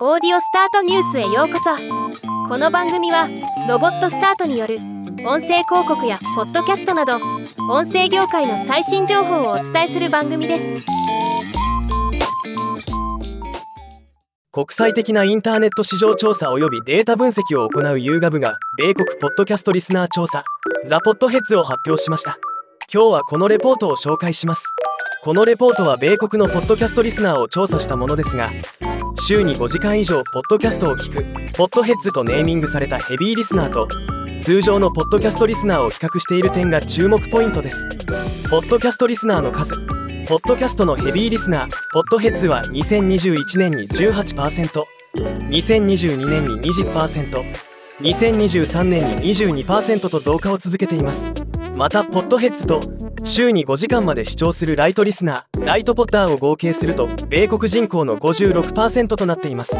オーディオスタートニュースへようこそ。この番組はロボットスタートによる音声広告やポッドキャストなど音声業界の最新情報をお伝えする番組です。国際的なインターネット市場調査及びデータ分析を行うユーガブが米国ポッドキャストリスナー調査ザ・ポッドヘッズを発表しました。今日はこのレポートを紹介します。このレポートは米国のポッドキャストリスナーを調査したものですが週に5時間以上ポッドキャストを聞く。ポッドヘッズとネーミングされたヘビーリスナーと通常のポッドキャストリスナーを比較している点が注目ポイントです。ポッドキャストリスナーの数。ポッドキャストのヘビーリスナーポッドヘッズは2021年に 18%2022 年に 20%2023 年に22%と増加を続けています。またポッドヘッズと週に5時間まで視聴するライトリスナーライトポッターを合計すると米国人口の56%となっています。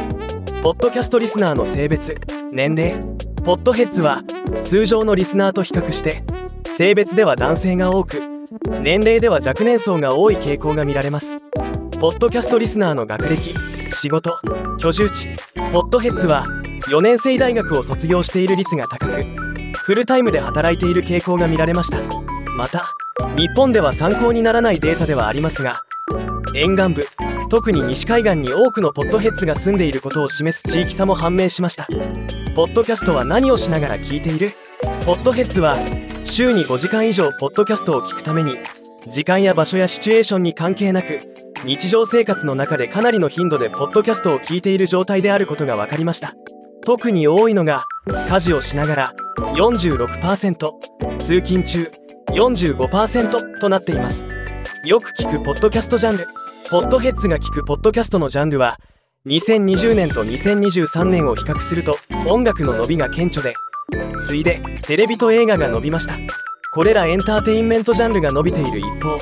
ポッドキャストリスナーの性別年齢ポッドヘッズは通常のリスナーと比較して性別では男性が多く年齢では若年層が多い傾向が見られます。ポッドキャストリスナーの学歴仕事居住地ポッドヘッズは4年生大学を卒業している率が高くフルタイムで働いている傾向が見られました。また日本では参考にならないデータではありますが沿岸部特に西海岸に多くのポッドヘッズが住んでいることを示す地域差も判明しました。ポッドキャストは何をしながら聞いている？ポッドヘッズは週に5時間以上ポッドキャストを聞くために時間や場所やシチュエーションに関係なく日常生活の中でかなりの頻度でポッドキャストを聞いている状態であることが分かりました。特に多いのが家事をしながら46%通勤中。45%となっています。よく聞くポッドキャストジャンル。ポッドヘッズが聞くポッドキャストのジャンルは2020年と2023年を比較すると音楽の伸びが顕著で次いでテレビと映画が伸びました。これらエンターテインメントジャンルが伸びている一方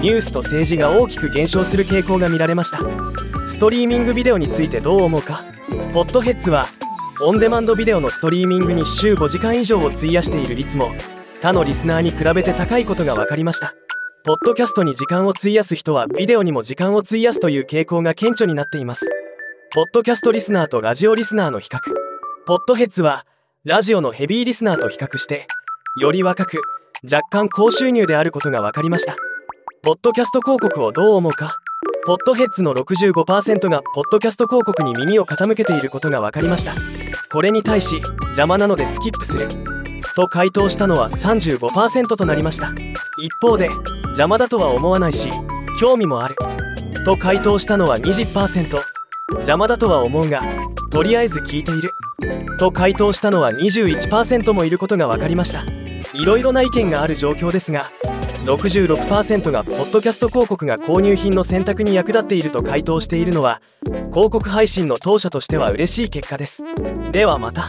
ニュースと政治が大きく減少する傾向が見られました。ストリーミングビデオについてどう思うか？ポッドヘッズはオンデマンドビデオのストリーミングに週5時間以上を費やしている率も他のリスナーに比べて高いことが分かりました。ポッドキャストに時間を費やす人はビデオにも時間を費やすという傾向が顕著になっています。ポッドキャストリスナーとラジオリスナーの比較。ポッドヘッズはラジオのヘビーリスナーと比較してより若く若干高収入であることが分かりました。ポッドキャスト広告をどう思うか。ポッドヘッズの65%がポッドキャスト広告に耳を傾けていることが分かりました。これに対し邪魔なのでスキップする。と回答したのは35%となりました。一方で邪魔だとは思わないし興味もある。と回答したのは20%邪魔だとは思うがとりあえず聞いている。と回答したのは21%もいることが分かりました。いろいろな意見がある状況ですが66%がポッドキャスト広告が購入品の選択に役立っていると回答しているのは広告配信の当社としては嬉しい結果です。ではまた。